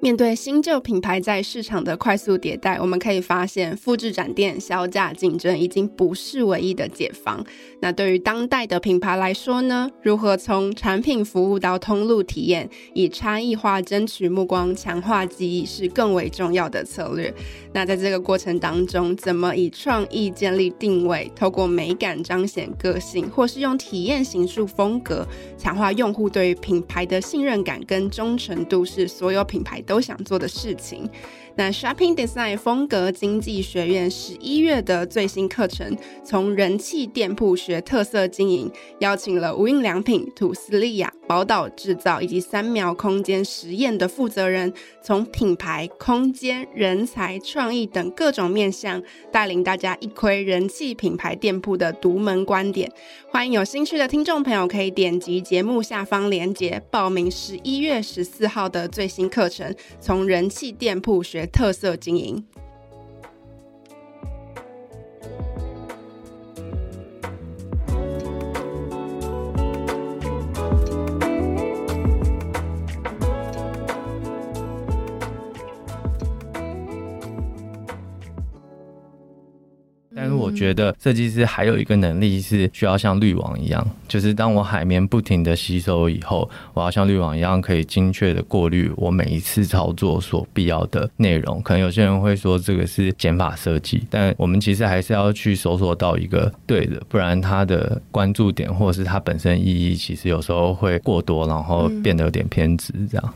面对新旧品牌在市场的快速迭代，我们可以发现，复制展店、削价竞争已经不是唯一的解方。那对于当代的品牌来说呢？如何从产品服务到通路体验，以差异化争取目光、强化记忆，是更为重要的策略。那在这个过程当中，怎么以创意建立定位，透过美感彰显个性，或是用体验形塑风格，强化用户对于品牌的信任感跟忠诚度，是所有品牌都想做的事情。那 Shopping Design 风格经济学院十一月的最新课程，从人气店铺学特色经营，邀请了无印良品、土司利亚、宝岛制造以及三秒空间实验的负责人，从品牌、空间、人才、创意等各种面向，带领大家一窥人气品牌店铺的独门观点。欢迎有兴趣的听众朋友可以点击节目下方链接报名十一月十四号的最新课程，从人气店铺学特色经营。我觉得设计师还有一个能力是需要像滤网一样，就是当我海绵不停的吸收以后，我要像滤网一样可以精确的过滤我每一次操作所必要的内容。可能有些人会说这个是减法设计，但我们其实还是要去搜索到一个对的，不然它的关注点或者是它本身意义，其实有时候会过多，然后变得有点偏执这样。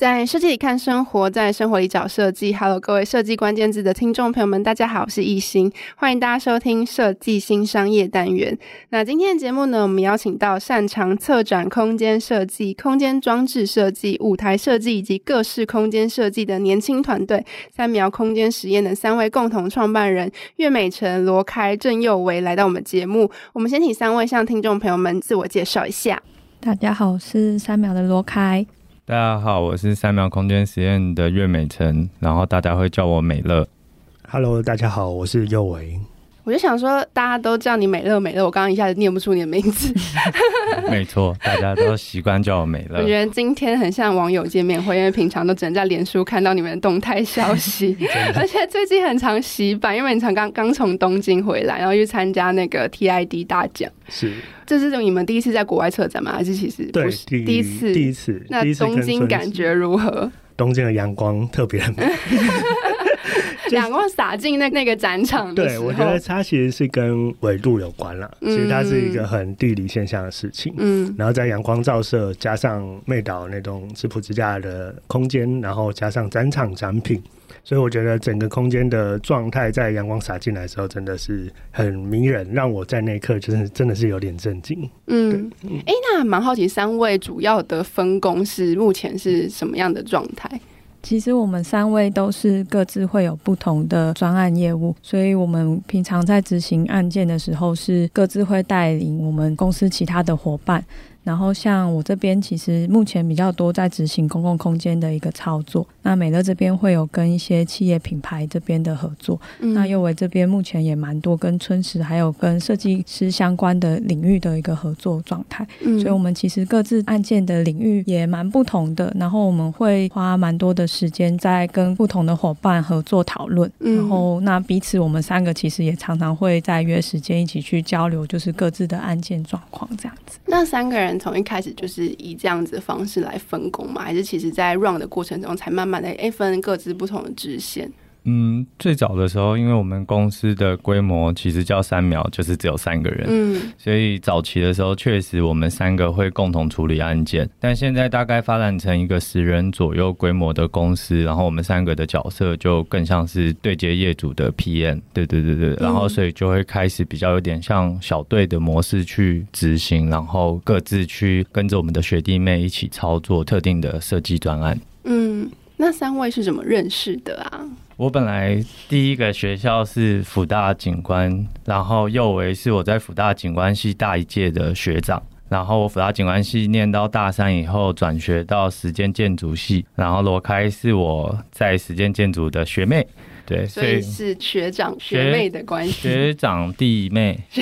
在设计里看生活，在生活里找设计。Hello，各位设计关键字的听众朋友们，大家好，我是亦欣，欢迎大家收听设计新商业单元。那今天的节目呢，我们邀请到擅长策展空间设计、空间装置设计、舞台设计以及各式空间设计的年轻团队——三苗空间实验的三位共同创办人岳美辰、罗开、郑佑维来到我们节目。我们先请三位向听众朋友们自我介绍一下。大家好，我是三苗的罗开。大家好，我是三秒空间实验的岳美辰，然后大家会叫我美乐。Hello，大家好，我是右维。我就想说，大家都叫你美乐美乐，我刚刚一下子念不出你的名字。没错，大家都习惯叫我美乐。我觉得今天很像网友见面会，因为平常都只能在脸书看到你们的动态消息，而且最近很常洗版，因为你常刚刚从东京回来，然后去参加那个 TID 大奖。是，这是你们第一次在国外策展吗？还是其实对第一次？第一次。那东京感觉如何？东京的阳光特别美。阳光洒进那那个展场对，我觉得它其实是跟纬度有关了。其实它是一个很地理现象的事情。嗯，然后在阳光照射，加上妹岛那种质朴支架的空间，然后加上展场展品，所以我觉得整个空间的状态在阳光洒进来的时候，真的是很迷人，让我在那一刻就是真的是有点震惊。嗯，哎、欸，那蛮好奇，三位主要的分工是目前是什么样的状态？其实我们三位都是各自会有不同的专案业务，所以我们平常在执行案件的时候，是各自会带领我们公司其他的伙伴。然后像我这边，其实目前比较多在执行公共空间的一个操作。那美乐这边会有跟一些企业品牌这边的合作。嗯、那佑维这边目前也蛮多跟春实还有跟设计师相关的领域的一个合作状态。嗯、所以我们其实各自案件的领域也蛮不同的。然后我们会花蛮多的时间在跟不同的伙伴合作讨论。嗯、然后那彼此我们三个其实也常常会在约时间一起去交流，就是各自的案件状况这样子。那三个人。从一开始就是以这样子的方式来分工嘛，还是其实在 run 的过程中才慢慢的哎分各自不同的支线？嗯，最早的时候，因为我们公司的规模其实叫三秒，就是只有三个人，嗯，所以早期的时候确实我们三个会共同处理案件，但现在大概发展成一个十人左右规模的公司，然后我们三个的角色就更像是对接业主的 PM，对对对对，然后所以就会开始比较有点像小队的模式去执行，然后各自去跟着我们的学弟妹一起操作特定的设计专案。嗯，那三位是怎么认识的啊？我本来第一个学校是辅大景观，然后又为是我在辅大景观系大一届的学长，然后我辅大景观系念到大三以后转学到实践建筑系，然后罗开是我在实践建筑的学妹。对，所以是学长学妹的关系，学长弟妹。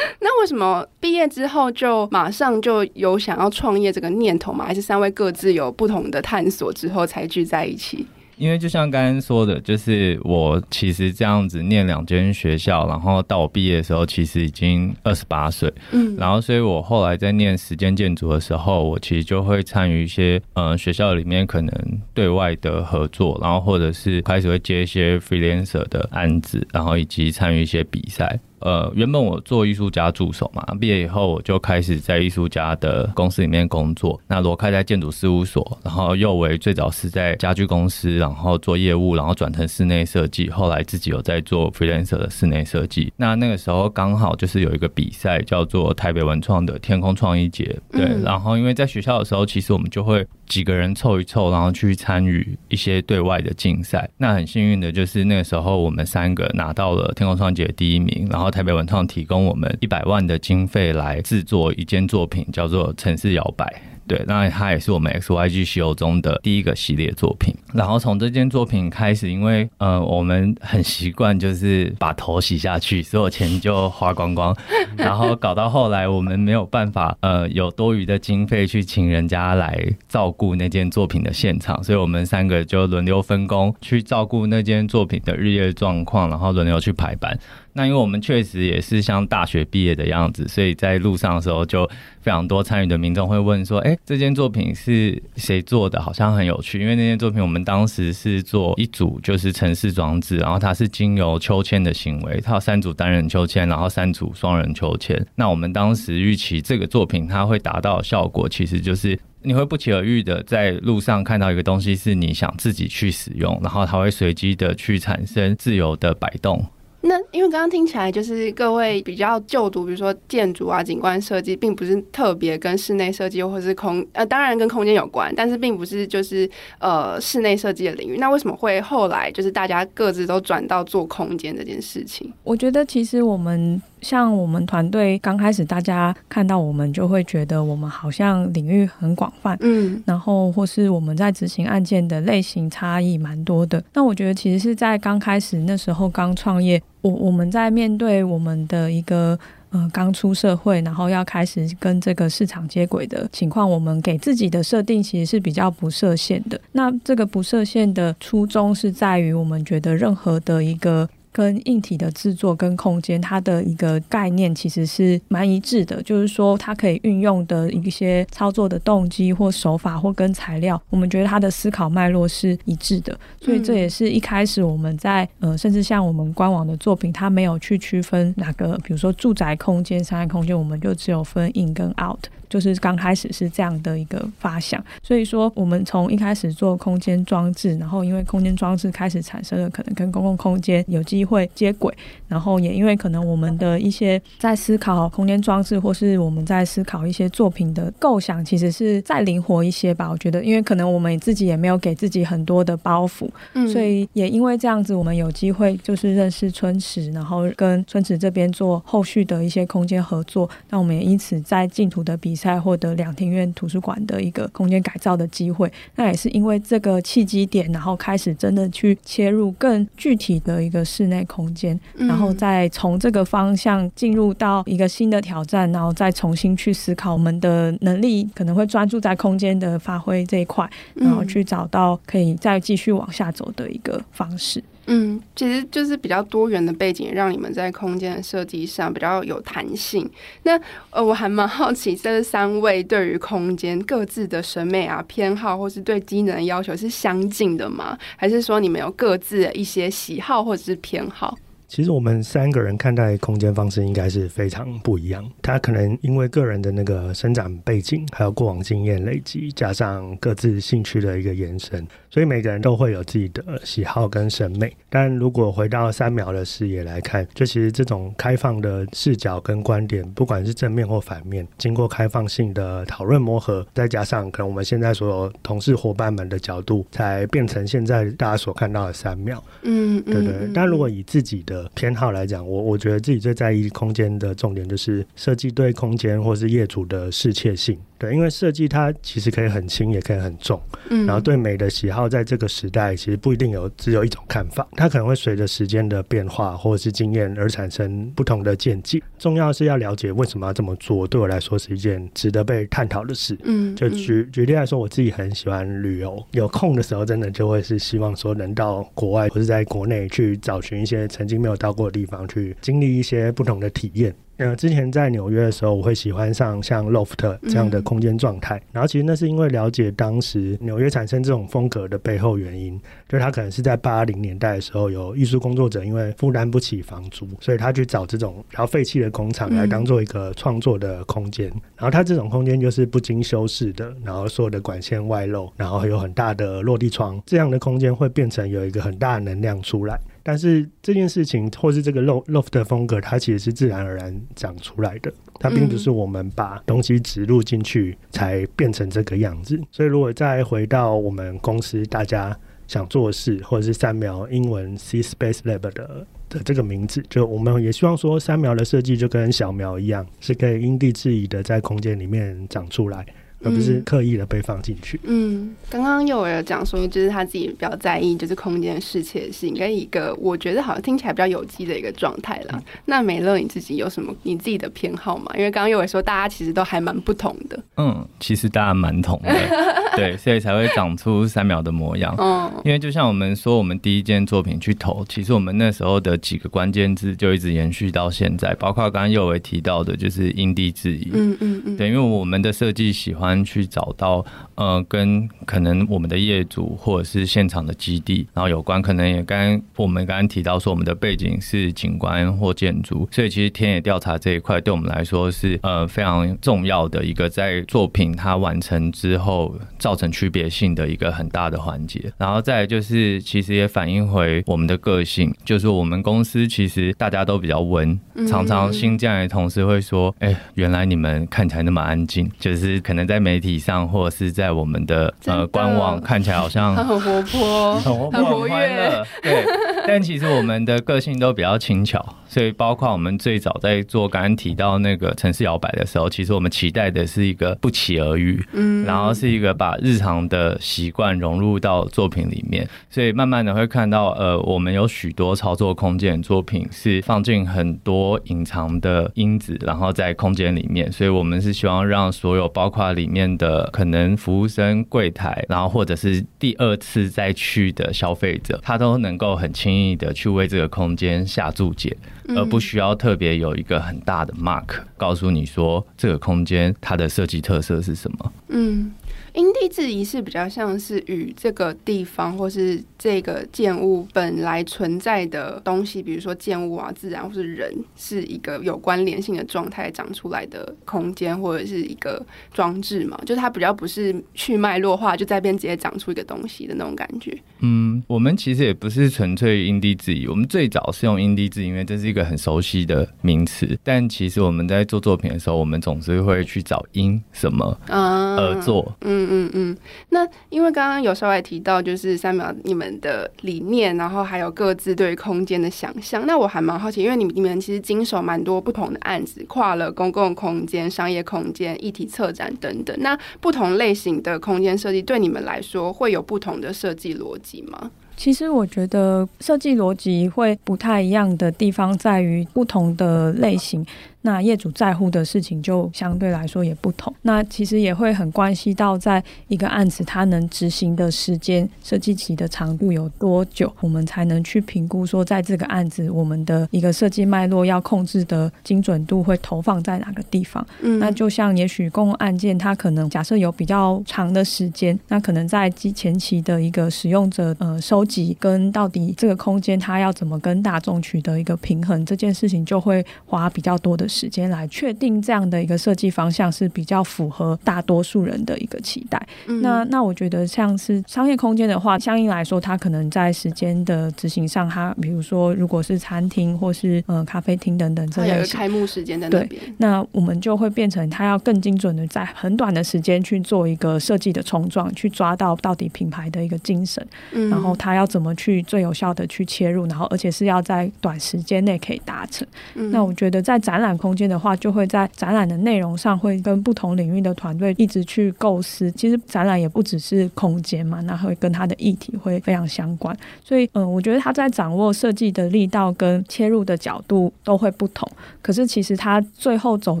那为什么毕业之后就马上就有想要创业这个念头吗？还是三位各自有不同的探索之后才聚在一起？因为就像刚刚说的，就是我其实这样子念两间学校，然后到我毕业的时候，其实已经二十八岁。嗯，然后所以我后来在念实践建筑的时候，我其实就会参与一些嗯学校里面可能对外的合作，然后或者是开始会接一些 freelancer 的案子，然后以及参与一些比赛。呃，原本我做艺术家助手嘛，毕业以后我就开始在艺术家的公司里面工作。那罗开在建筑事务所，然后右为最早是在家具公司，然后做业务，然后转成室内设计，后来自己有在做 freelancer 的室内设计。那那个时候刚好就是有一个比赛叫做台北文创的天空创意节，对。嗯、然后因为在学校的时候，其实我们就会几个人凑一凑，然后去参与一些对外的竞赛。那很幸运的就是那个时候我们三个拿到了天空创界第一名，然后。台北文创提供我们一百万的经费来制作一件作品，叫做《城市摇摆》。对，那它也是我们 XYG 系列中的第一个系列作品。然后从这件作品开始，因为呃，我们很习惯就是把头洗下去，所有钱就花光光，然后搞到后来我们没有办法呃有多余的经费去请人家来照顾那件作品的现场，所以我们三个就轮流分工去照顾那件作品的日夜状况，然后轮流去排班。那因为我们确实也是像大学毕业的样子，所以在路上的时候就非常多参与的民众会问说：“哎，这件作品是谁做的？好像很有趣。”因为那件作品我们当时是做一组就是城市装置，然后它是经由秋千的行为，它有三组单人秋千，然后三组双人秋千。那我们当时预期这个作品它会达到的效果，其实就是你会不期而遇的在路上看到一个东西是你想自己去使用，然后它会随机的去产生自由的摆动。那因为刚刚听起来就是各位比较就读，比如说建筑啊、景观设计，并不是特别跟室内设计或是空呃，当然跟空间有关，但是并不是就是呃室内设计的领域。那为什么会后来就是大家各自都转到做空间这件事情？我觉得其实我们。像我们团队刚开始，大家看到我们就会觉得我们好像领域很广泛，嗯，然后或是我们在执行案件的类型差异蛮多的。那我觉得其实是在刚开始那时候刚创业，我我们在面对我们的一个呃刚出社会，然后要开始跟这个市场接轨的情况，我们给自己的设定其实是比较不设限的。那这个不设限的初衷是在于我们觉得任何的一个。跟硬体的制作跟空间，它的一个概念其实是蛮一致的，就是说它可以运用的一些操作的动机或手法或跟材料，我们觉得它的思考脉络是一致的，所以这也是一开始我们在呃，甚至像我们官网的作品，它没有去区分哪个，比如说住宅空间、商业空间，我们就只有分 in 跟 out。就是刚开始是这样的一个发想，所以说我们从一开始做空间装置，然后因为空间装置开始产生了可能跟公共空间有机会接轨，然后也因为可能我们的一些在思考空间装置，或是我们在思考一些作品的构想，其实是再灵活一些吧。我觉得，因为可能我们自己也没有给自己很多的包袱，嗯，所以也因为这样子，我们有机会就是认识春池，然后跟春池这边做后续的一些空间合作，那我们也因此在净土的比。才获得两庭院图书馆的一个空间改造的机会，那也是因为这个契机点，然后开始真的去切入更具体的一个室内空间，然后再从这个方向进入到一个新的挑战，然后再重新去思考我们的能力可能会专注在空间的发挥这一块，然后去找到可以再继续往下走的一个方式。嗯，其实就是比较多元的背景，让你们在空间的设计上比较有弹性。那呃，我还蛮好奇，这三位对于空间各自的审美啊、偏好，或是对机能的要求是相近的吗？还是说你们有各自的一些喜好或者是偏好？其实我们三个人看待空间方式应该是非常不一样。他可能因为个人的那个生长背景，还有过往经验累积，加上各自兴趣的一个延伸，所以每个人都会有自己的喜好跟审美。但如果回到三秒的视野来看，就其实这种开放的视角跟观点，不管是正面或反面，经过开放性的讨论磨合，再加上可能我们现在所有同事伙伴们的角度，才变成现在大家所看到的三秒。嗯，对对。但如果以自己的偏好来讲，我我觉得自己最在意空间的重点就是设计对空间或是业主的适切性。对，因为设计它其实可以很轻，也可以很重。嗯，然后对美的喜好，在这个时代其实不一定有只有一种看法，它可能会随着时间的变化或者是经验而产生不同的见解。重要是要了解为什么要这么做，对我来说是一件值得被探讨的事。嗯，就举举例来说，我自己很喜欢旅游，有空的时候真的就会是希望说能到国外或者在国内去找寻一些曾经没有到过的地方，去经历一些不同的体验。呃，之前在纽约的时候，我会喜欢上像 loft 这样的空间状态。嗯、然后其实那是因为了解当时纽约产生这种风格的背后原因，就他可能是在八零年代的时候，有艺术工作者因为负担不起房租，所以他去找这种然后废弃的工厂来当做一个创作的空间。嗯、然后它这种空间就是不经修饰的，然后所有的管线外露，然后有很大的落地窗，这样的空间会变成有一个很大的能量出来。但是这件事情，或是这个 loft 的风格，它其实是自然而然长出来的，它并不是我们把东西植入进去才变成这个样子。所以，如果再回到我们公司大家想做事，或者是三苗英文 C Space Lab 的的这个名字，就我们也希望说，三苗的设计就跟小苗一样，是可以因地制宜的在空间里面长出来。而不是刻意的被放进去。嗯，刚刚又有讲说，就是他自己比较在意，就是空间适切性，跟一个我觉得好像听起来比较有机的一个状态啦。嗯、那美乐你自己有什么你自己的偏好吗？因为刚刚又有说，大家其实都还蛮不同的。嗯，其实大家蛮同的，对，所以才会长出三秒的模样。嗯，因为就像我们说，我们第一件作品去投，其实我们那时候的几个关键字就一直延续到现在，包括刚刚又有提到的，就是因地制宜。嗯嗯嗯，对，因为我们的设计喜欢。去找到呃，跟可能我们的业主或者是现场的基地，然后有关，可能也刚我们刚刚提到说，我们的背景是景观或建筑，所以其实田野调查这一块对我们来说是呃非常重要的一个在作品它完成之后造成区别性的一个很大的环节。然后再来就是，其实也反映回我们的个性，就是我们公司其实大家都比较温，常常新进来的同事会说，哎，原来你们看起来那么安静，就是可能在媒体上或者是在我们的呃官网看起来好像很活泼、很活泼、很欢乐，对。但其实我们的个性都比较轻巧，所以包括我们最早在做刚刚提到那个城市摇摆的时候，其实我们期待的是一个不期而遇，嗯，然后是一个把日常的习惯融入到作品里面，所以慢慢的会看到呃，我们有许多操作空间作品是放进很多隐藏的因子，然后在空间里面，所以我们是希望让所有包括里面的可能服务生、柜台，然后或者是第二次再去的消费者，他都能够很轻易的去为这个空间下注解，而不需要特别有一个很大的 mark 告诉你说这个空间它的设计特色是什么。嗯。因地制宜是比较像是与这个地方或是这个建物本来存在的东西，比如说建物啊、自然或是人，是一个有关联性的状态长出来的空间或者是一个装置嘛？就是它比较不是去脉络化，就在边直接长出一个东西的那种感觉。嗯，我们其实也不是纯粹因地制宜，我们最早是用因地制宜，因为这是一个很熟悉的名词。但其实我们在做作品的时候，我们总是会去找因什么而做。嗯。嗯嗯嗯嗯，那因为刚刚有稍微提到，就是三秒你们的理念，然后还有各自对空间的想象。那我还蛮好奇，因为你们你们其实经手蛮多不同的案子，跨了公共空间、商业空间、议题策展等等。那不同类型的空间设计，对你们来说会有不同的设计逻辑吗？其实我觉得设计逻辑会不太一样的地方，在于不同的类型。那业主在乎的事情就相对来说也不同，那其实也会很关系到在一个案子它能执行的时间、设计期的长度有多久，我们才能去评估说，在这个案子我们的一个设计脉络要控制的精准度会投放在哪个地方。嗯，那就像也许公共案件，它可能假设有比较长的时间，那可能在之前期的一个使用者呃收集跟到底这个空间它要怎么跟大众取得一个平衡，这件事情就会花比较多的时间来确定这样的一个设计方向是比较符合大多数人的一个期待。嗯、那那我觉得像是商业空间的话，相应来说，它可能在时间的执行上，它比如说如果是餐厅或是呃咖啡厅等等这类，开幕时间在那边，对，那我们就会变成它要更精准的在很短的时间去做一个设计的冲撞，去抓到到底品牌的一个精神，嗯、然后它要怎么去最有效的去切入，然后而且是要在短时间内可以达成。嗯、那我觉得在展览。空间的话，就会在展览的内容上会跟不同领域的团队一直去构思。其实展览也不只是空间嘛，那会跟它的议题会非常相关。所以，嗯，我觉得他在掌握设计的力道跟切入的角度都会不同。可是，其实他最后走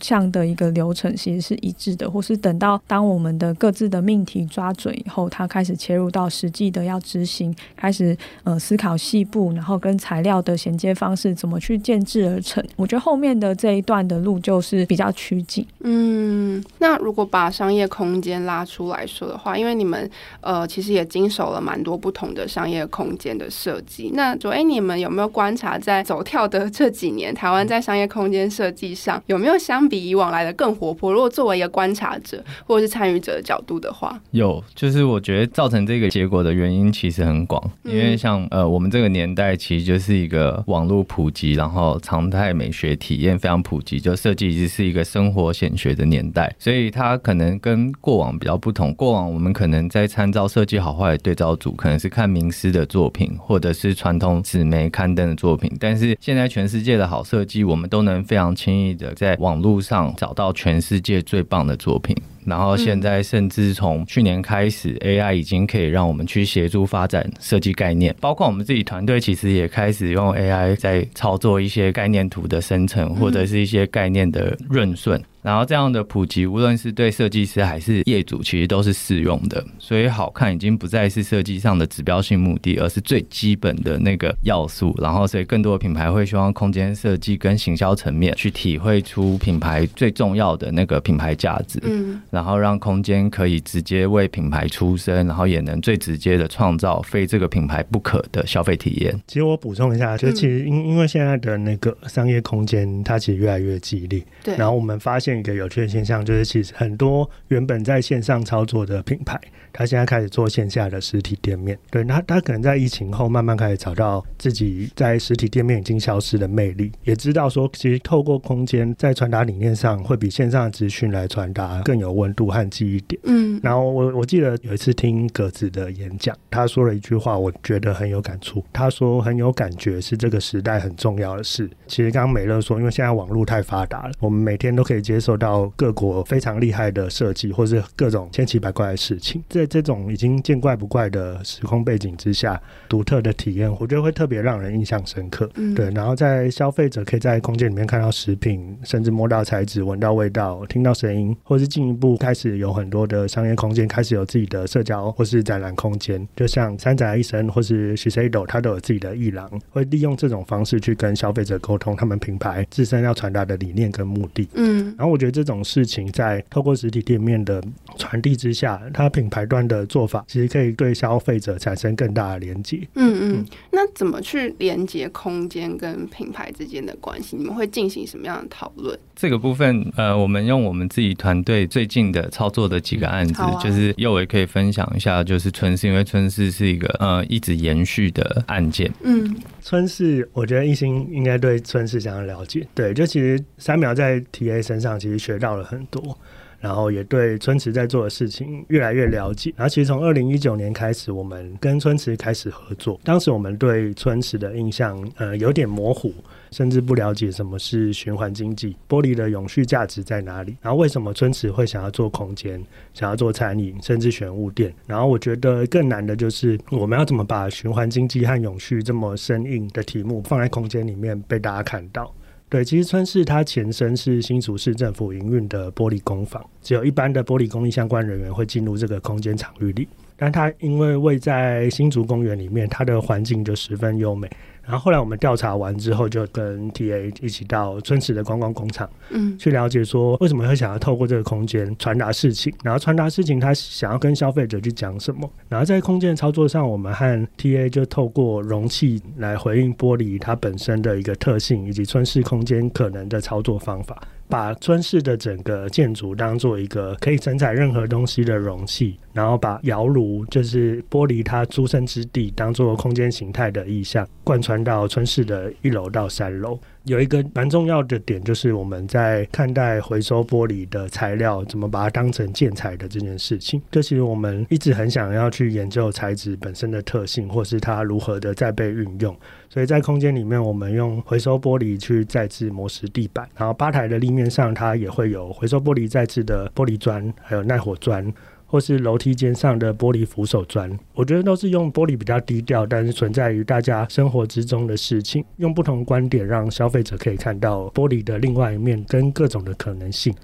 向的一个流程其实是一致的，或是等到当我们的各自的命题抓准以后，他开始切入到实际的要执行，开始呃思考细部，然后跟材料的衔接方式怎么去建制而成。我觉得后面的这一段的路就是比较趋近。嗯，那如果把商业空间拉出来说的话，因为你们呃其实也经手了蛮多不同的商业空间的设计，那就哎你们有没有观察在走跳的这几年，台湾在商业空间设计上有没有相比以往来的更活泼？如果作为一个观察者或者是参与者的角度的话，有，就是我觉得造成这个结果的原因其实很广，因为像呃我们这个年代其实就是一个网络普及，然后常态美学体验非常普及，就设计一直是一个生活显学的年代，所以它可能跟过往比较不同。过往我们可能在参照设计好坏的对照组，可能是看名师的作品，或者是传统纸媒刊登的作品，但是现在全世界的好设计，我们都能非常轻易的在网络上找到全世界最棒的作品。然后现在甚至从去年开始，AI 已经可以让我们去协助发展设计概念，包括我们自己团队其实也开始用 AI 在操作一些概念图的生成，或者是一些概念的润顺。然后这样的普及，无论是对设计师还是业主，其实都是适用的。所以好看已经不再是设计上的指标性目的，而是最基本的那个要素。然后，所以更多的品牌会希望空间设计跟行销层面去体会出品牌最重要的那个品牌价值。嗯，然后让空间可以直接为品牌出声，然后也能最直接的创造非这个品牌不可的消费体验。其实我补充一下，就其实因因为现在的那个商业空间它其实越来越激烈。对。然后我们发现。一个有趣的现象就是，其实很多原本在线上操作的品牌，他现在开始做线下的实体店面。对，那他可能在疫情后慢慢开始找到自己在实体店面已经消失的魅力，也知道说，其实透过空间在传达理念上，会比线上的资讯来传达更有温度和记忆点。嗯，然后我我记得有一次听格子的演讲，他说了一句话，我觉得很有感触。他说很有感觉是这个时代很重要的事。其实刚刚美乐说，因为现在网络太发达了，我们每天都可以接受到各国非常厉害的设计，或是各种千奇百怪的事情。在这种已经见怪不怪的时空背景之下，独特的体验，我觉得会特别让人印象深刻。嗯，对。然后在消费者可以在空间里面看到食品，甚至摸到材质、闻到味道、听到声音，或是进一步开始有很多的商业空间开始有自己的社交或是展览空间。就像三宅一生或是 Shiseido，他都有自己的艺廊，会利用这种方式去跟消费者沟通他们品牌自身要传达的理念跟目的。嗯，然后我觉得这种。种事情在透过实体店面的传递之下，它品牌端的做法其实可以对消费者产生更大的连接。嗯嗯，那怎么去连接空间跟品牌之间的关系？你们会进行什么样的讨论？这个部分，呃，我们用我们自己团队最近的操作的几个案子，啊、就是宥玮可以分享一下，就是春是，因为春是是一个呃一直延续的案件。嗯，春是，我觉得一心应该对春是相当了解。对，就其实三秒在 TA 身上其实学到了很多，然后也对春池在做的事情越来越了解。然后其实从二零一九年开始，我们跟春池开始合作，当时我们对春池的印象呃有点模糊。甚至不了解什么是循环经济，玻璃的永续价值在哪里？然后为什么春池会想要做空间，想要做餐饮，甚至选物店？然后我觉得更难的就是我们要怎么把循环经济和永续这么生硬的题目放在空间里面被大家看到。对，其实春市它前身是新竹市政府营运的玻璃工坊，只有一般的玻璃工艺相关人员会进入这个空间场域里，但它因为位在新竹公园里面，它的环境就十分优美。然后后来我们调查完之后，就跟 TA 一起到春池的观光工厂，嗯，去了解说为什么会想要透过这个空间传达事情，然后传达事情他想要跟消费者去讲什么，然后在空间操作上，我们和 TA 就透过容器来回应玻璃它本身的一个特性，以及春事空间可能的操作方法。把春室的整个建筑当做一个可以承载任何东西的容器，然后把窑炉就是玻璃它出生之地当做空间形态的意象贯穿穿到春市的一楼到三楼。有一个蛮重要的点，就是我们在看待回收玻璃的材料，怎么把它当成建材的这件事情。这其实我们一直很想要去研究材质本身的特性，或是它如何的再被运用。所以在空间里面，我们用回收玻璃去再制磨石地板，然后吧台的立面上，它也会有回收玻璃再制的玻璃砖，还有耐火砖。或是楼梯间上的玻璃扶手砖，我觉得都是用玻璃比较低调，但是存在于大家生活之中的事情，用不同观点让消费者可以看到玻璃的另外一面跟各种的可能性。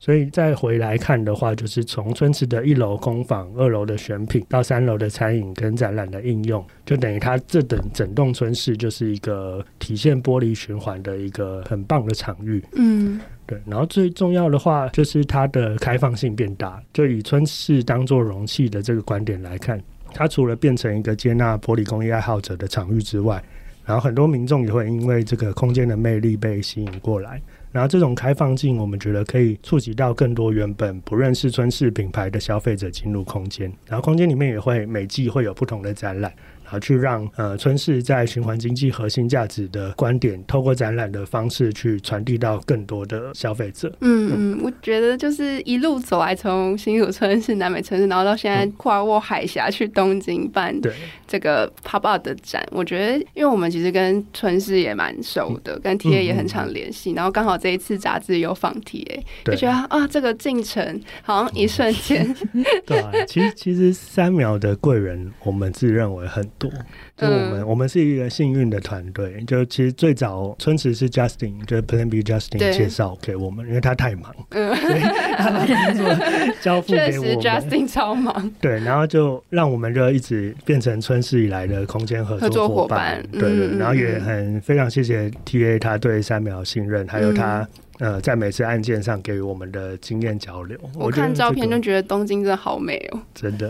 所以再回来看的话，就是从春池的一楼工坊、二楼的选品到三楼的餐饮跟展览的应用，就等于它这等整栋村市就是一个体现玻璃循环的一个很棒的场域。嗯。对，然后最重要的话就是它的开放性变大。就以村市当做容器的这个观点来看，它除了变成一个接纳玻璃工艺爱好者的场域之外，然后很多民众也会因为这个空间的魅力被吸引过来。然后这种开放性，我们觉得可以触及到更多原本不认识春市品牌的消费者进入空间。然后空间里面也会每季会有不同的展览。啊，去让呃春市在循环经济核心价值的观点，透过展览的方式去传递到更多的消费者。嗯嗯，我觉得就是一路走来，从新竹春市、南美春市，然后到现在跨过海峡去东京办这个 pop up 的展。我觉得，因为我们其实跟春市也蛮熟的，跟 TA 也很常联系，然后刚好这一次杂志有访 TA，就觉得啊，这个进程好像一瞬间。对啊，其实其实三秒的贵人，我们自认为很。多，就我们，嗯、我们是一个幸运的团队。就其实最早春池是 Justin，就是 Plan B Justin 介绍给我们，因为他太忙，嗯，所以他把工作交付给我们。确实，Justin 超忙。对，然后就让我们就一直变成春市以来的空间合作伙伴。对对，对，然后也很非常谢谢 TA 他对三秒信任，还有他。呃，在每次案件上给予我们的经验交流，我看照片就觉得东京真的好美哦，真的。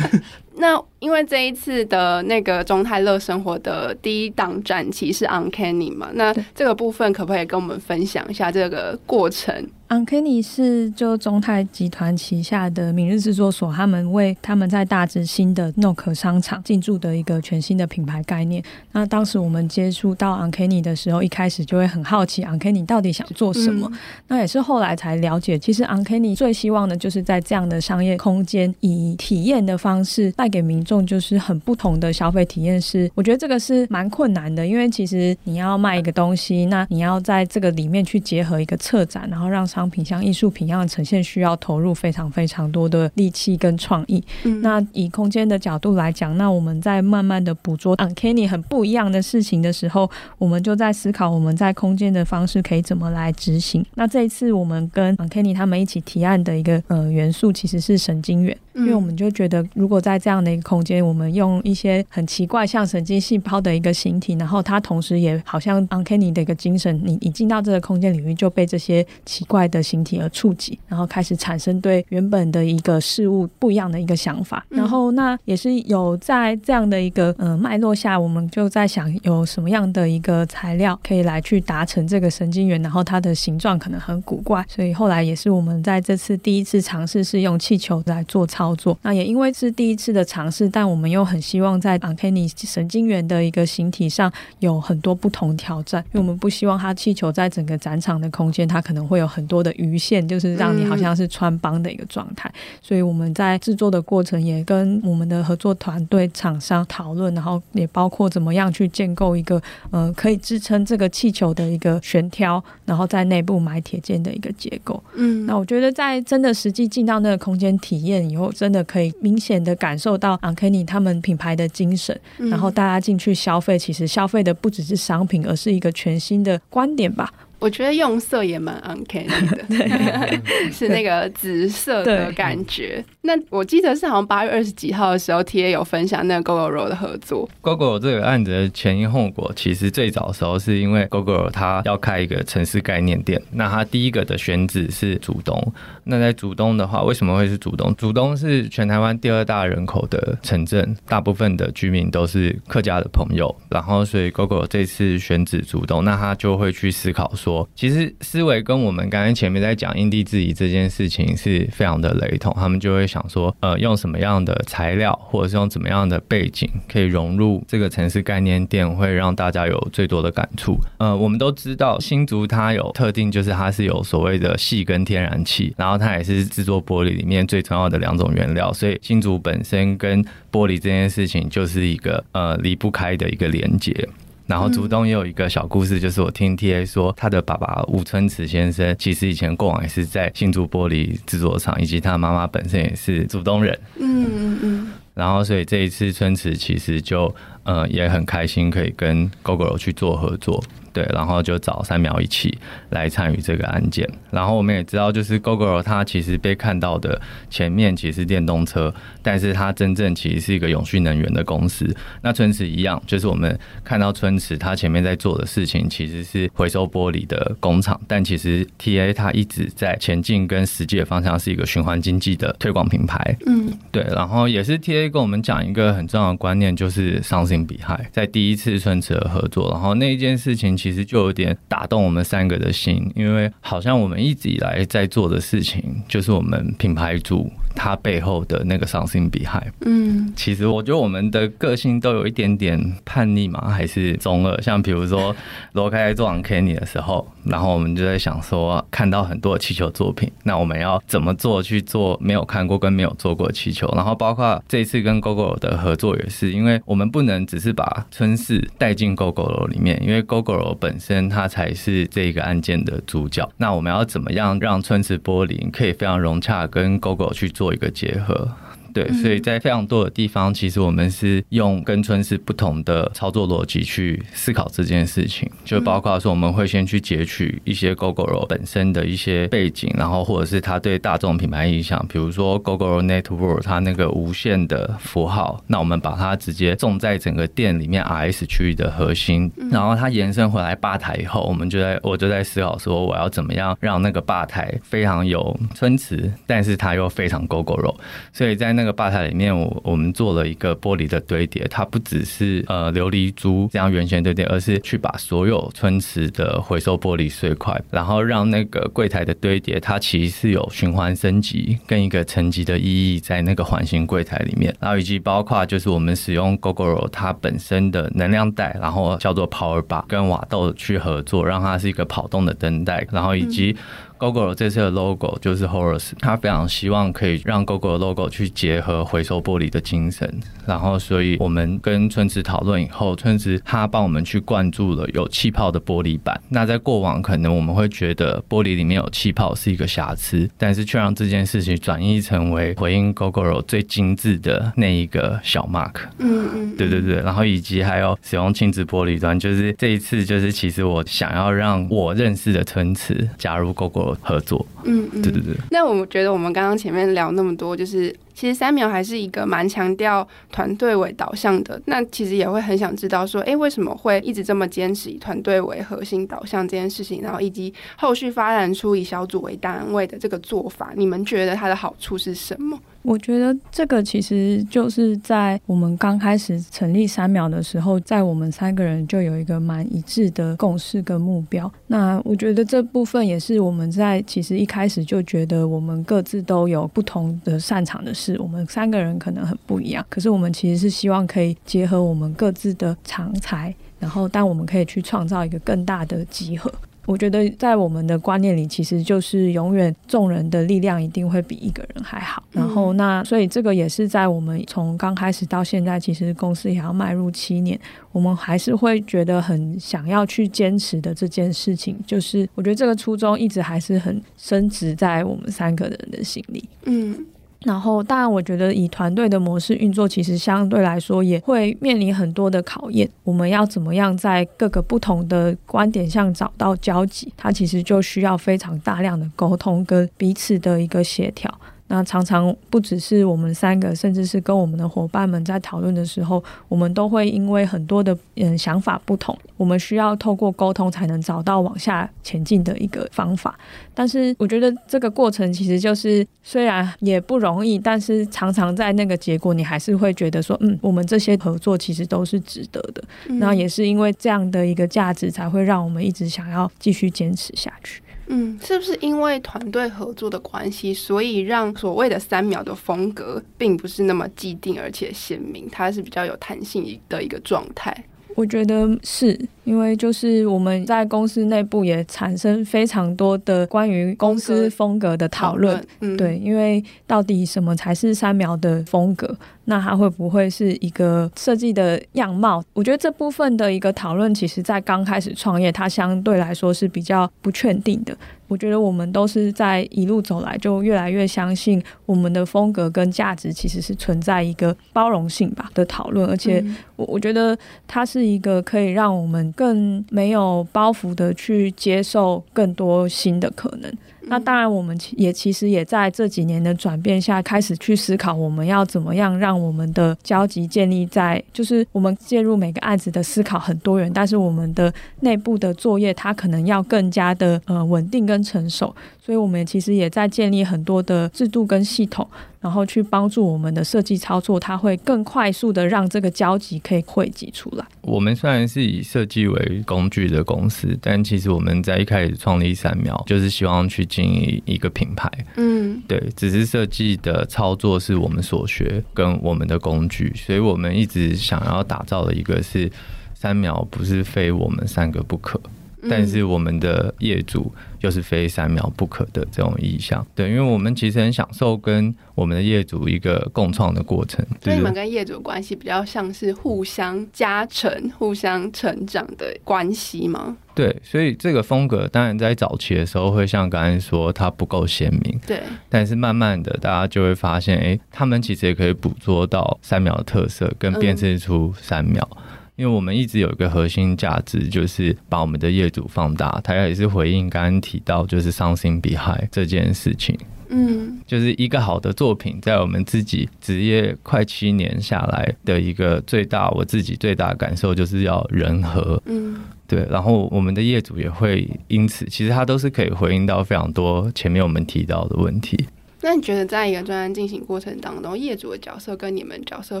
那因为这一次的那个中泰乐生活的第一档展期是 Uncanny 嘛，那这个部分可不可以跟我们分享一下这个过程？Uncanny 是就中泰集团旗下的明日制作所，他们为他们在大直新的 NOK 商场进驻的一个全新的品牌概念。那当时我们接触到 Uncanny 的时候，一开始就会很好奇 Uncanny 到底想做什么。嗯、那也是后来才了解，其实 Uncanny 最希望的就是在这样的商业空间，以体验的方式带给民众就是很不同的消费体验。是我觉得这个是蛮困难的，因为其实你要卖一个东西，那你要在这个里面去结合一个策展，然后让商商品像艺术品一样的呈现，需要投入非常非常多的力气跟创意。嗯、那以空间的角度来讲，那我们在慢慢的捕捉 Uncanny 很不一样的事情的时候，我们就在思考我们在空间的方式可以怎么来执行。那这一次我们跟 Uncanny 他们一起提案的一个呃元素其实是神经元，因为我们就觉得如果在这样的一个空间，我们用一些很奇怪像神经细胞的一个形体，然后它同时也好像 Uncanny 的一个精神，你一进到这个空间领域就被这些奇怪的形体而触及，然后开始产生对原本的一个事物不一样的一个想法。然后那也是有在这样的一个呃脉络下，我们就在想有什么样的一个材料可以来去达成这个神经元，然后它的形状可能很古怪，所以后来也是我们在这次第一次尝试是用气球来做操作。那也因为是第一次的尝试，但我们又很希望在 Uncanny 神经元的一个形体上有很多不同挑战，因为我们不希望它气球在整个展场的空间，它可能会有很多的鱼。线就是让你好像是穿帮的一个状态，所以我们在制作的过程也跟我们的合作团队厂商讨论，然后也包括怎么样去建构一个呃可以支撑这个气球的一个悬挑，然后在内部埋铁件的一个结构。嗯，那我觉得在真的实际进到那个空间体验以后，真的可以明显的感受到 Uncanny 他们品牌的精神，然后大家进去消费，其实消费的不只是商品，而是一个全新的观点吧。我觉得用色也蛮 uncanny 的，对 是那个紫色的感觉。那我记得是好像八月二十几号的时候，TA 有分享那个 Gogoro 的合作。Gogoro 这个案子的前因后果，其实最早的时候是因为 Gogoro 他要开一个城市概念店，那他第一个的选址是主东。那在主东的话，为什么会是主东？主东是全台湾第二大人口的城镇，大部分的居民都是客家的朋友，然后所以 Gogoro 这次选址主东，那他就会去思考说。其实思维跟我们刚刚前面在讲因地制宜这件事情是非常的雷同。他们就会想说，呃，用什么样的材料，或者是用怎么样的背景，可以融入这个城市概念店，会让大家有最多的感触。呃，我们都知道新竹它有特定，就是它是有所谓的细跟天然气，然后它也是制作玻璃里面最重要的两种原料，所以新竹本身跟玻璃这件事情就是一个呃离不开的一个连接。然后竹东也有一个小故事，就是我听 TA 说，他的爸爸吴春池先生其实以前过往也是在新竹玻璃制作厂，以及他妈妈本身也是竹东人。嗯嗯嗯。然后所以这一次春池其实就呃也很开心可以跟 Gogoro 去做合作。对，然后就找三苗一起来参与这个案件。然后我们也知道，就是 Gogoro 它其实被看到的前面其实是电动车，但是它真正其实是一个永续能源的公司。那春池一样，就是我们看到春池它前面在做的事情其实是回收玻璃的工厂，但其实 TA 它一直在前进跟实际的方向是一个循环经济的推广品牌。嗯，对。然后也是 TA 跟我们讲一个很重要的观念，就是 Something Behind，在第一次春池的合作，然后那一件事情。其实就有点打动我们三个的心，因为好像我们一直以来在做的事情，就是我们品牌主他背后的那个 something behind。嗯，其实我觉得我们的个性都有一点点叛逆嘛，还是中二。像比如说 罗开在做 Uncanny 的时候，然后我们就在想说，看到很多气球作品，那我们要怎么做去做没有看过跟没有做过气球？然后包括这一次跟 Gogoro 的合作也是，因为我们不能只是把春市带进 Gogoro 里面，因为 Gogoro 本身它才是这个案件的主角，那我们要怎么样让春池玻璃可以非常融洽跟 GOGO 去做做一个结合？对，所以在非常多的地方，其实我们是用跟春是不同的操作逻辑去思考这件事情，就包括说我们会先去截取一些 Gogoro 本身的一些背景，然后或者是它对大众品牌影响，比如说 Gogoro Network 它那个无限的符号，那我们把它直接种在整个店里面 RS 区域的核心，然后它延伸回来吧台以后，我们就在我就在思考说我要怎么样让那个吧台非常有春池，但是它又非常 Gogoro，所以在那。那个吧台里面，我我们做了一个玻璃的堆叠，它不只是呃琉璃珠这样圆形堆叠，而是去把所有春池的回收玻璃碎块，然后让那个柜台的堆叠，它其实是有循环升级跟一个层级的意义在那个环形柜台里面，然后以及包括就是我们使用 Gogoro 它本身的能量带，然后叫做 Power Bar 跟瓦豆去合作，让它是一个跑动的灯带，然后以及。Gogoro 这次的 logo 就是 Horace，他非常希望可以让 Gogoro logo 去结合回收玻璃的精神，然后所以我们跟春池讨论以后，春池他帮我们去灌注了有气泡的玻璃板。那在过往可能我们会觉得玻璃里面有气泡是一个瑕疵，但是却让这件事情转移成为回应 Gogoro 最精致的那一个小 mark。嗯嗯，对对对，然后以及还有使用亲子玻璃端，就是这一次就是其实我想要让我认识的春池加入 Gogoro。合作，嗯，对对对。那我觉得我们刚刚前面聊那么多，就是其实三秒还是一个蛮强调团队为导向的。那其实也会很想知道说，哎，为什么会一直这么坚持以团队为核心导向这件事情？然后以及后续发展出以小组为单位的这个做法，你们觉得它的好处是什么？我觉得这个其实就是在我们刚开始成立三秒的时候，在我们三个人就有一个蛮一致的共识跟目标。那我觉得这部分也是我们在其实一开始就觉得我们各自都有不同的擅长的事，我们三个人可能很不一样，可是我们其实是希望可以结合我们各自的长才，然后但我们可以去创造一个更大的集合。我觉得在我们的观念里，其实就是永远众人的力量一定会比一个人还好。然后那所以这个也是在我们从刚开始到现在，其实公司也要迈入七年，我们还是会觉得很想要去坚持的这件事情。就是我觉得这个初衷一直还是很深植在我们三个人的心里。嗯。然后，当然，我觉得以团队的模式运作，其实相对来说也会面临很多的考验。我们要怎么样在各个不同的观点上找到交集？它其实就需要非常大量的沟通跟彼此的一个协调。那常常不只是我们三个，甚至是跟我们的伙伴们在讨论的时候，我们都会因为很多的嗯想法不同，我们需要透过沟通才能找到往下前进的一个方法。但是我觉得这个过程其实就是虽然也不容易，但是常常在那个结果，你还是会觉得说，嗯，我们这些合作其实都是值得的。那也是因为这样的一个价值，才会让我们一直想要继续坚持下去。嗯，是不是因为团队合作的关系，所以让所谓的三秒的风格并不是那么既定而且鲜明，它是比较有弹性的一个状态？我觉得是。因为就是我们在公司内部也产生非常多的关于公司风格的讨论，嗯、对，因为到底什么才是三苗的风格？那它会不会是一个设计的样貌？我觉得这部分的一个讨论，其实在刚开始创业，它相对来说是比较不确定的。我觉得我们都是在一路走来，就越来越相信我们的风格跟价值其实是存在一个包容性吧的讨论，而且我我觉得它是一个可以让我们。更没有包袱的去接受更多新的可能。那当然，我们也其实也在这几年的转变下，开始去思考我们要怎么样让我们的交集建立在，就是我们介入每个案子的思考很多元，但是我们的内部的作业它可能要更加的呃稳定跟成熟。所以，我们其实也在建立很多的制度跟系统，然后去帮助我们的设计操作，它会更快速的让这个交集可以汇集出来。我们虽然是以设计为工具的公司，但其实我们在一开始创立三秒，就是希望去经营一个品牌。嗯，对，只是设计的操作是我们所学跟我们的工具，所以我们一直想要打造的一个是三秒，不是非我们三个不可。但是我们的业主又是非三秒不可的这种意向，对，因为我们其实很享受跟我们的业主一个共创的过程。所以你们跟业主的关系比较像是互相加成、互相成长的关系吗？对，所以这个风格当然在早期的时候会像刚才说它不够鲜明，对。但是慢慢的大家就会发现，哎，他们其实也可以捕捉到三秒的特色，跟辨识出三秒。嗯因为我们一直有一个核心价值，就是把我们的业主放大。他也是回应刚刚提到，就是 something behind 这件事情。嗯，就是一个好的作品，在我们自己职业快七年下来的一个最大，我自己最大的感受就是要人和。嗯，对。然后我们的业主也会因此，其实他都是可以回应到非常多前面我们提到的问题。那你觉得，在一个专案进行过程当中，业主的角色跟你们角色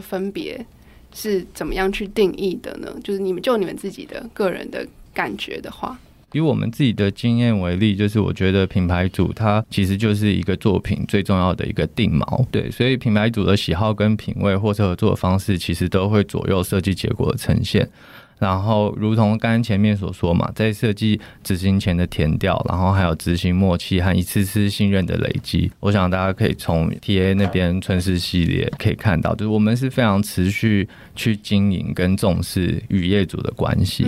分别？是怎么样去定义的呢？就是你们就你们自己的个人的感觉的话，以我们自己的经验为例，就是我觉得品牌组它其实就是一个作品最重要的一个定锚，对，所以品牌组的喜好跟品味或者合作的方式，其实都会左右设计结果的呈现。然后，如同刚刚前面所说嘛，在设计执行前的填调，然后还有执行默契和一次次信任的累积，我想大家可以从 TA 那边春事系列可以看到，就是我们是非常持续去经营跟重视与业主的关系。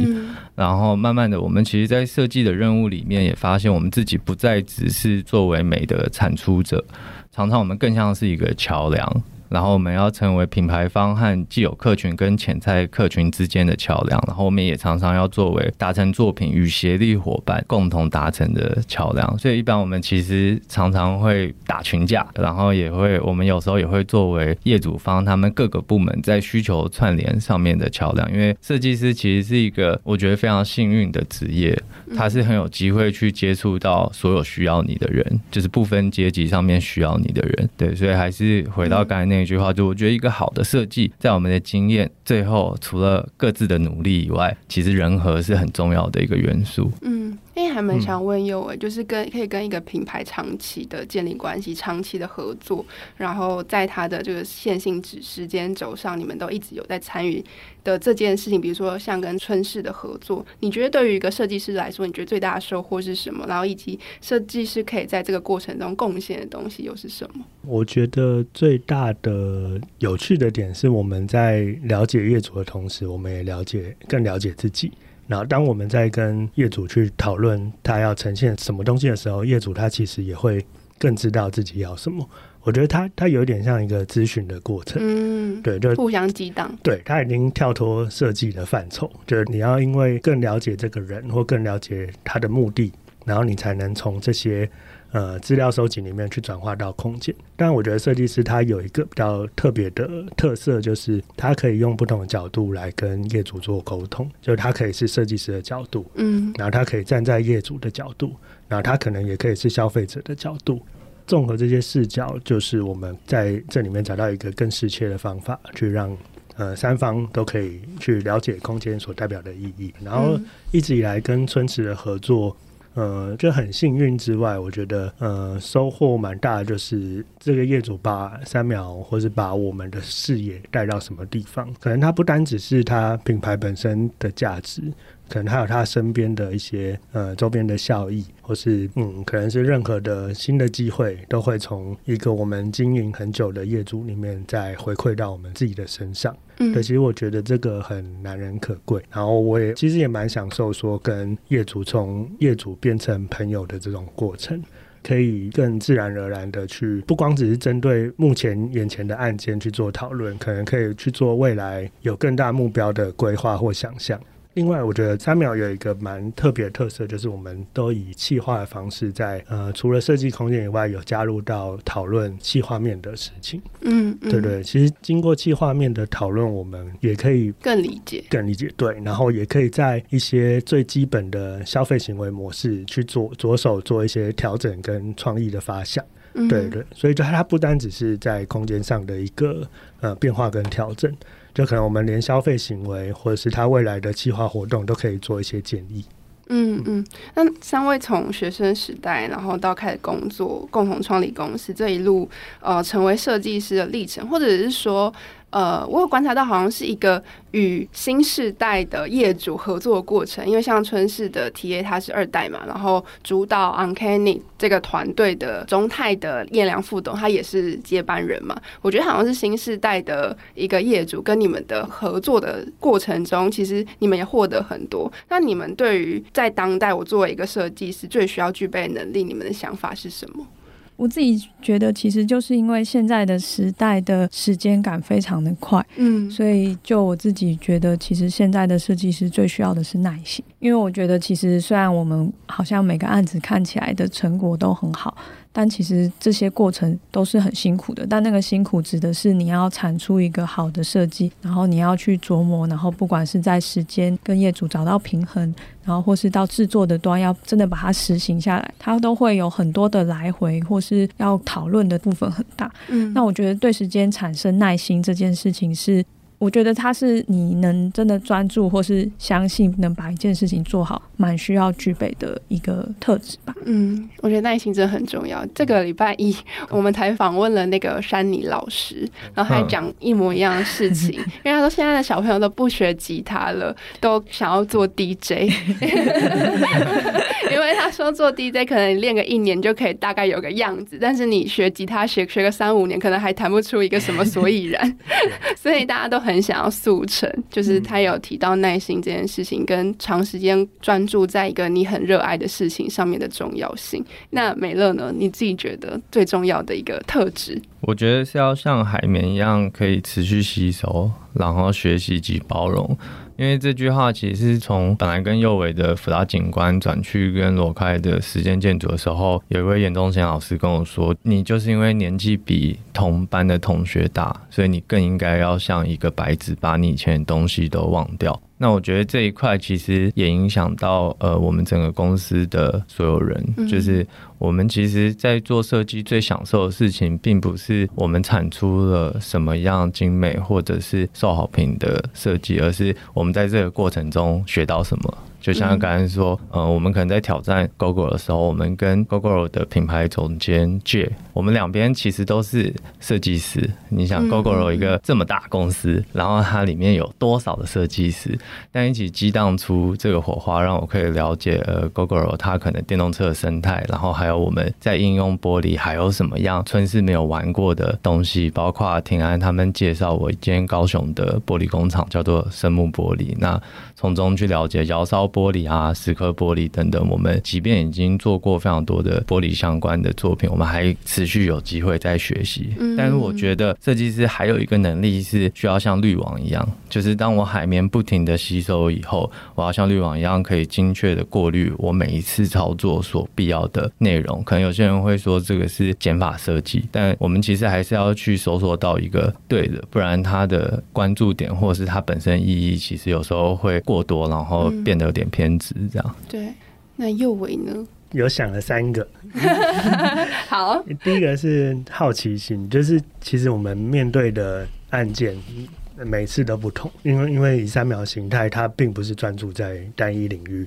然后慢慢的，我们其实，在设计的任务里面也发现，我们自己不再只是作为美的产出者，常常我们更像是一个桥梁。然后我们要成为品牌方和既有客群跟潜在客群之间的桥梁，然后我们也常常要作为达成作品与协力伙伴共同达成的桥梁。所以一般我们其实常常会打群架，然后也会我们有时候也会作为业主方他们各个部门在需求串联上面的桥梁。因为设计师其实是一个我觉得非常幸运的职业，他是很有机会去接触到所有需要你的人，就是不分阶级上面需要你的人。对，所以还是回到刚才那。一句话，就我觉得一个好的设计，在我们的经验，最后除了各自的努力以外，其实人和是很重要的一个元素。嗯。还蛮想问佑伟，就是跟可以跟一个品牌长期的建立关系，长期的合作，然后在它的这个线性指时间轴上，你们都一直有在参与的这件事情。比如说像跟春氏的合作，你觉得对于一个设计师来说，你觉得最大的收获是什么？然后以及设计师可以在这个过程中贡献的东西又是什么？我觉得最大的有趣的点是，我们在了解业主的同时，我们也了解更了解自己。然后，当我们在跟业主去讨论他要呈现什么东西的时候，业主他其实也会更知道自己要什么。我觉得他他有点像一个咨询的过程，嗯，对，就互相激荡。对，他已经跳脱设计的范畴，就是你要因为更了解这个人或更了解他的目的，然后你才能从这些呃资料收集里面去转化到空间。但我觉得设计师他有一个比较特别的特色，就是他可以用不同的角度来跟业主做沟通，就是他可以是设计师的角度，嗯，然后他可以站在业主的角度，然后他可能也可以是消费者的角度。综合这些视角，就是我们在这里面找到一个更适切的方法，去让呃三方都可以去了解空间所代表的意义。然后一直以来跟春池的合作，呃，就很幸运之外，我觉得呃收获蛮大的，就是这个业主把三秒或是把我们的视野带到什么地方，可能它不单只是它品牌本身的价值。可能还有他身边的一些呃周边的效益，或是嗯，可能是任何的新的机会，都会从一个我们经营很久的业主里面再回馈到我们自己的身上。嗯，对，其实我觉得这个很难能可贵。然后我也其实也蛮享受说跟业主从业主变成朋友的这种过程，可以更自然而然的去，不光只是针对目前眼前的案件去做讨论，可能可以去做未来有更大目标的规划或想象。另外，我觉得三秒有一个蛮特别的特色，就是我们都以气化的方式在呃，除了设计空间以外，有加入到讨论企划面的事情。嗯，嗯对对，其实经过企划面的讨论，我们也可以更理解、更理解。对，然后也可以在一些最基本的消费行为模式去做着手做一些调整跟创意的发想。嗯，对对，所以就它不单只是在空间上的一个呃变化跟调整。就可能我们连消费行为，或者是他未来的计划活动，都可以做一些建议。嗯嗯，那三位从学生时代，然后到开始工作，共同创立公司这一路，呃，成为设计师的历程，或者是说。呃，我有观察到，好像是一个与新世代的业主合作的过程。因为像春世的 TA 他是二代嘛，然后主导 Uncanny 这个团队的中泰的叶良副董，他也是接班人嘛。我觉得好像是新世代的一个业主跟你们的合作的过程中，其实你们也获得很多。那你们对于在当代，我作为一个设计师，最需要具备能力，你们的想法是什么？我自己觉得，其实就是因为现在的时代的时间感非常的快，嗯，所以就我自己觉得，其实现在的设计师最需要的是耐心，因为我觉得，其实虽然我们好像每个案子看起来的成果都很好。但其实这些过程都是很辛苦的，但那个辛苦指的是你要产出一个好的设计，然后你要去琢磨，然后不管是在时间跟业主找到平衡，然后或是到制作的端要真的把它实行下来，它都会有很多的来回，或是要讨论的部分很大。嗯，那我觉得对时间产生耐心这件事情是。我觉得他是你能真的专注，或是相信能把一件事情做好，蛮需要具备的一个特质吧。嗯，我觉得耐心真的很重要。这个礼拜一 我们才访问了那个珊妮老师，然后还讲一模一样的事情，嗯、因为他说现在的小朋友都不学吉他了，都想要做 DJ。因为他说做 DJ 可能练个一年就可以大概有个样子，但是你学吉他学学个三五年，可能还弹不出一个什么所以然。所以大家都很。很想要速成，就是他有提到耐心这件事情，跟长时间专注在一个你很热爱的事情上面的重要性。那美乐呢？你自己觉得最重要的一个特质？我觉得是要像海绵一样，可以持续吸收，然后学习及包容。因为这句话其实是从本来跟右维的辅导景观转去跟罗开的时间建筑的时候，有一位严忠贤老师跟我说：“你就是因为年纪比同班的同学大，所以你更应该要像一个白纸，把你以前的东西都忘掉。”那我觉得这一块其实也影响到呃我们整个公司的所有人，嗯、就是我们其实，在做设计最享受的事情，并不是我们产出了什么样精美或者是受好评的设计，而是我们在这个过程中学到什么。就像刚才说，呃，我们可能在挑战 Gogoro 的时候，我们跟 Gogoro 的品牌总监 J，我们两边其实都是设计师。你想 Gogoro 一个这么大公司，然后它里面有多少的设计师，但一起激荡出这个火花，让我可以了解呃 Gogoro 它可能电动车的生态，然后还有我们在应用玻璃还有什么样春世没有玩过的东西，包括庭安他们介绍我一间高雄的玻璃工厂叫做生木玻璃，那从中去了解窑烧。玻璃啊、石刻玻璃等等，我们即便已经做过非常多的玻璃相关的作品，我们还持续有机会在学习。嗯，但是我觉得设计师还有一个能力是需要像滤网一样，就是当我海绵不停的吸收以后，我要像滤网一样可以精确的过滤我每一次操作所必要的内容。可能有些人会说这个是减法设计，但我们其实还是要去搜索到一个对的，不然它的关注点或是它本身意义，其实有时候会过多，然后变得有点偏执。这样、嗯、对。那右伟呢？有想了三个。好，第一个是好奇心，就是其实我们面对的案件每次都不同，因为因为以三秒形态，它并不是专注在单一领域。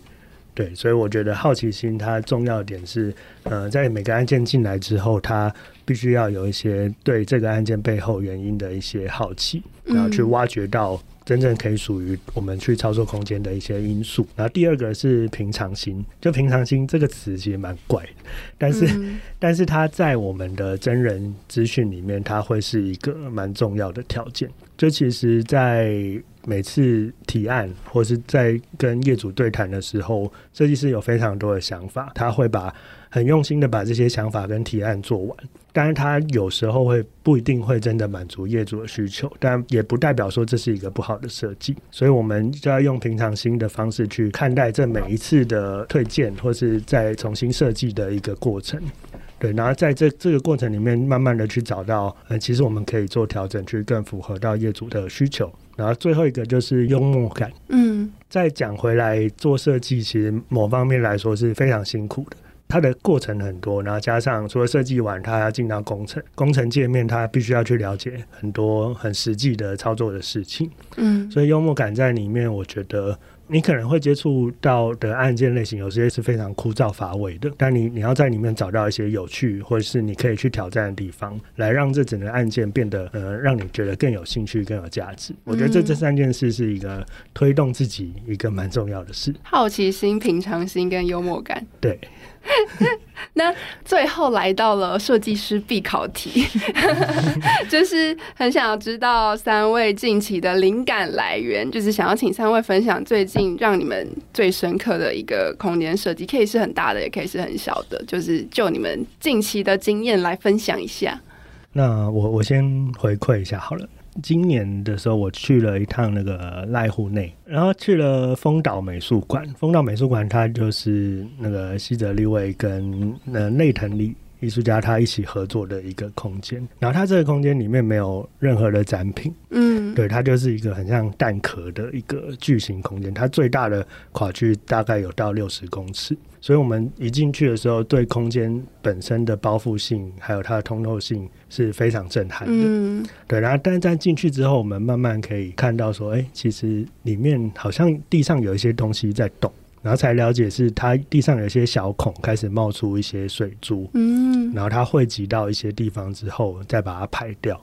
对，所以我觉得好奇心它重要点是，呃，在每个案件进来之后，它必须要有一些对这个案件背后原因的一些好奇，然后去挖掘到真正可以属于我们去操作空间的一些因素。然后第二个是平常心，就平常心这个词其实蛮怪的，但是、嗯、但是它在我们的真人资讯里面，它会是一个蛮重要的条件。就其实，在每次提案或是在跟业主对谈的时候，设计师有非常多的想法，他会把很用心的把这些想法跟提案做完。当然，他有时候会不一定会真的满足业主的需求，但也不代表说这是一个不好的设计。所以，我们就要用平常心的方式去看待这每一次的推荐或是再重新设计的一个过程。对，然后在这这个过程里面，慢慢的去找到，呃，其实我们可以做调整，去更符合到业主的需求。然后最后一个就是幽默感。嗯，再讲回来，做设计其实某方面来说是非常辛苦的，它的过程很多，然后加上除了设计完，它要进到工程，工程界面它必须要去了解很多很实际的操作的事情。嗯，所以幽默感在里面，我觉得。你可能会接触到的案件类型，有些是非常枯燥乏味的，但你你要在里面找到一些有趣，或者是你可以去挑战的地方，来让这整个案件变得呃，让你觉得更有兴趣、更有价值。我觉得这这三件事是一个推动自己一个蛮重要的事：好奇心、平常心跟幽默感。对。那最后来到了设计师必考题，就是很想要知道三位近期的灵感来源，就是想要请三位分享最近让你们最深刻的一个空间设计，可以是很大的，也可以是很小的，就是就你们近期的经验来分享一下。那我我先回馈一下好了。今年的时候，我去了一趟那个濑户内，然后去了丰岛美术馆。丰岛美术馆它就是那个西泽立卫跟那内藤利艺术家他一起合作的一个空间。然后它这个空间里面没有任何的展品，嗯，对，它就是一个很像蛋壳的一个巨型空间。它最大的跨距大概有到六十公尺。所以，我们一进去的时候，对空间本身的包覆性，还有它的通透性是非常震撼的。嗯，对。然后，但是在进去之后，我们慢慢可以看到说，哎，其实里面好像地上有一些东西在动，然后才了解是它地上有一些小孔开始冒出一些水珠。嗯，然后它汇集到一些地方之后，再把它排掉。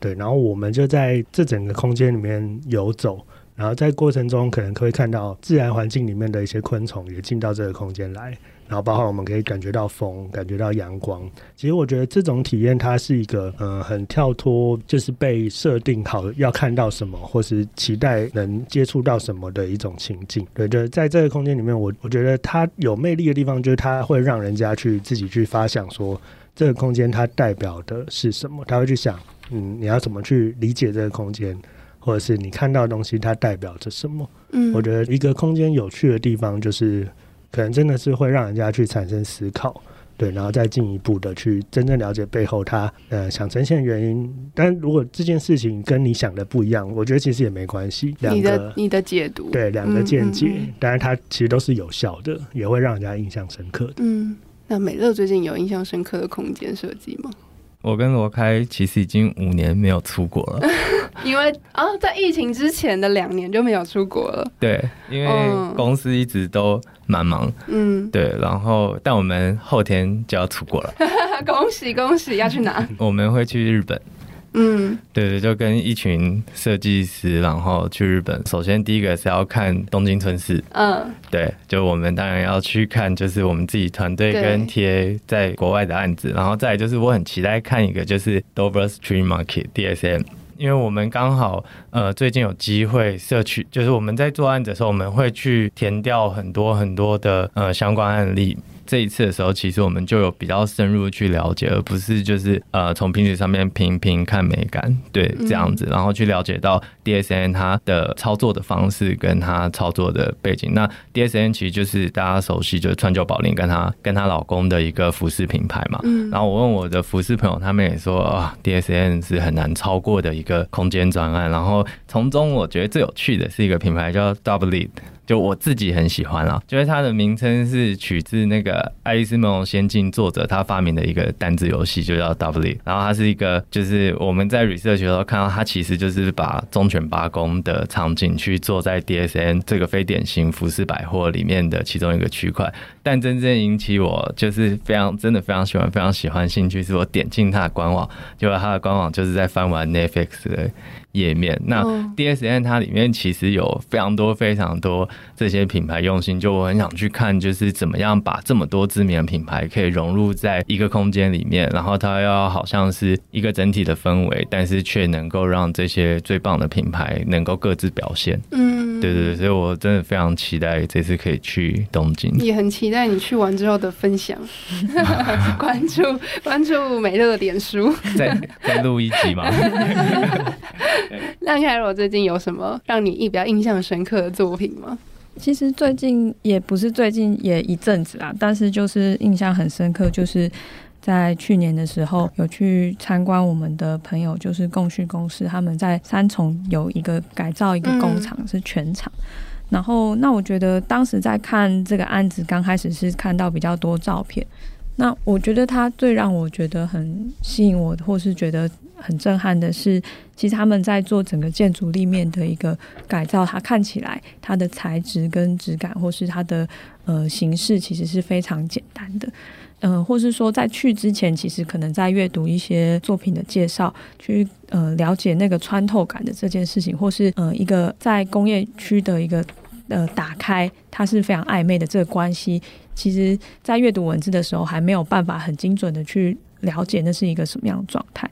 对，然后我们就在这整个空间里面游走。然后在过程中，可能可以看到自然环境里面的一些昆虫也进到这个空间来，然后包括我们可以感觉到风，感觉到阳光。其实我觉得这种体验它是一个，嗯，很跳脱，就是被设定好要看到什么，或是期待能接触到什么的一种情境。对，就在这个空间里面，我我觉得它有魅力的地方，就是它会让人家去自己去发想说，这个空间它代表的是什么，他会去想，嗯，你要怎么去理解这个空间。或者是你看到的东西，它代表着什么？嗯，我觉得一个空间有趣的地方，就是可能真的是会让人家去产生思考，对，然后再进一步的去真正了解背后他呃想呈现的原因。但如果这件事情跟你想的不一样，我觉得其实也没关系。两个你的你的解读，对，两个见解，当然它其实都是有效的，也会让人家印象深刻的。嗯，那美乐最近有印象深刻的空间设计吗？我跟罗开其实已经五年没有出国了，因为啊，在疫情之前的两年就没有出国了。对，因为公司一直都蛮忙，嗯，对，然后但我们后天就要出国了，恭喜恭喜！要去哪？我们会去日本。嗯，对对，就跟一群设计师，然后去日本。首先第一个是要看东京春市，嗯，对，就我们当然要去看，就是我们自己团队跟 TA 在国外的案子。然后再来就是我很期待看一个，就是 Dover Street Market DSM。因为我们刚好呃最近有机会社区，就是我们在做案子的时候，我们会去填掉很多很多的呃相关案例。这一次的时候，其实我们就有比较深入去了解，而不是就是呃从平时上面评评看美感，对这样子，然后去了解到 DSN 它的操作的方式跟它操作的背景。那 DSN 其实就是大家熟悉，就是川久保玲跟她跟她老公的一个服饰品牌嘛。嗯。然后我问我的服饰朋友，他们也说啊，DSN 是很难超过的一个空间专案。然后从中我觉得最有趣的是一个品牌叫 Double Lead。就我自己很喜欢啊，就是它的名称是取自那个《爱丽丝梦游仙境》作者他发明的一个单字游戏，就叫 W。然后它是一个，就是我们在 research 的时候看到，它其实就是把忠犬八公的场景去做在 DSN 这个非典型服饰百货里面的其中一个区块。但真正引起我就是非常真的非常喜欢、非常喜欢兴趣，是我点进它的官网，结果它的官网就是在翻完 Netflix 的。页面，那 DSN 它里面其实有非常多非常多这些品牌用心，就我很想去看，就是怎么样把这么多知名的品牌可以融入在一个空间里面，然后它要好像是一个整体的氛围，但是却能够让这些最棒的品牌能够各自表现。嗯，对对对，所以我真的非常期待这次可以去东京，也很期待你去完之后的分享。关注关注美乐的脸书，再再录一集吗？那凯罗最近有什么让你比较印象深刻的作品吗？其实最近也不是最近，也一阵子啦，但是就是印象很深刻，就是在去年的时候有去参观我们的朋友，就是共叙公司，他们在三重有一个改造一个工厂，是全厂。嗯、然后那我觉得当时在看这个案子，刚开始是看到比较多照片。那我觉得他最让我觉得很吸引我，或是觉得很震撼的是，其实他们在做整个建筑立面的一个改造，它看起来它的材质跟质感，或是它的呃形式，其实是非常简单的。嗯、或是说在去之前，其实可能在阅读一些作品的介绍，去呃了解那个穿透感的这件事情，或是呃一个在工业区的一个。呃，打开它是非常暧昧的这个关系，其实，在阅读文字的时候，还没有办法很精准的去了解那是一个什么样的状态。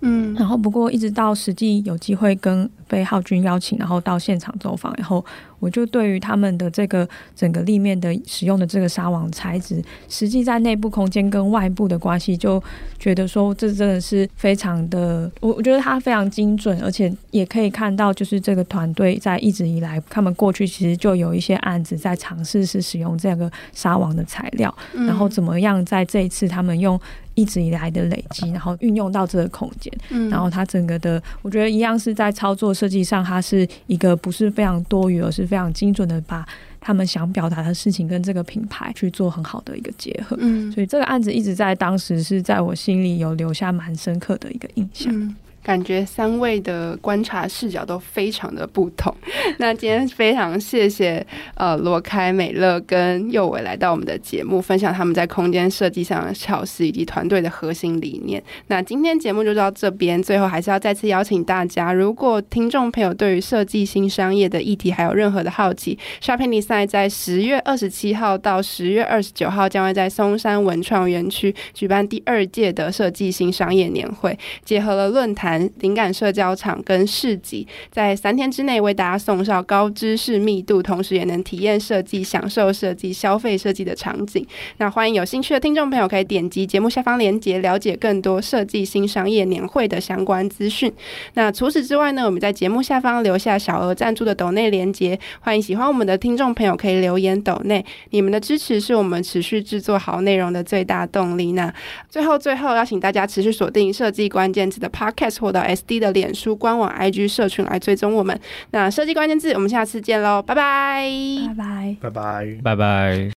嗯，然后不过一直到实际有机会跟被浩君邀请，然后到现场走访以后，我就对于他们的这个整个立面的使用的这个纱网材质，实际在内部空间跟外部的关系，就觉得说这真的是非常的，我我觉得它非常精准，而且也可以看到，就是这个团队在一直以来，他们过去其实就有一些案子在尝试是使用这个纱网的材料，然后怎么样在这一次他们用。一直以来的累积，然后运用到这个空间，嗯，然后它整个的，我觉得一样是在操作设计上，它是一个不是非常多余，而是非常精准的把他们想表达的事情跟这个品牌去做很好的一个结合，嗯，所以这个案子一直在当时是在我心里有留下蛮深刻的一个印象。嗯感觉三位的观察视角都非常的不同。那今天非常谢谢呃罗开、美乐跟佑伟来到我们的节目，分享他们在空间设计上的巧思以及团队的核心理念。那今天节目就到这边，最后还是要再次邀请大家，如果听众朋友对于设计新商业的议题还有任何的好奇，Shopping Design 在十月二十七号到十月二十九号将会在松山文创园区举办第二届的设计新商业年会，结合了论坛。灵感社交场跟市集，在三天之内为大家送上高知识密度，同时也能体验设计、享受设计、消费设计的场景。那欢迎有兴趣的听众朋友可以点击节目下方链接，了解更多设计新商业年会的相关资讯。那除此之外呢，我们在节目下方留下小额赞助的抖内链接，欢迎喜欢我们的听众朋友可以留言抖内，你们的支持是我们持续制作好内容的最大动力。那最后最后邀请大家持续锁定设计关键词的 Podcast。或到 SD 的脸书官网、IG 社群来追踪我们。那设计关键字，我们下次见喽，拜拜，拜拜，拜拜，拜拜。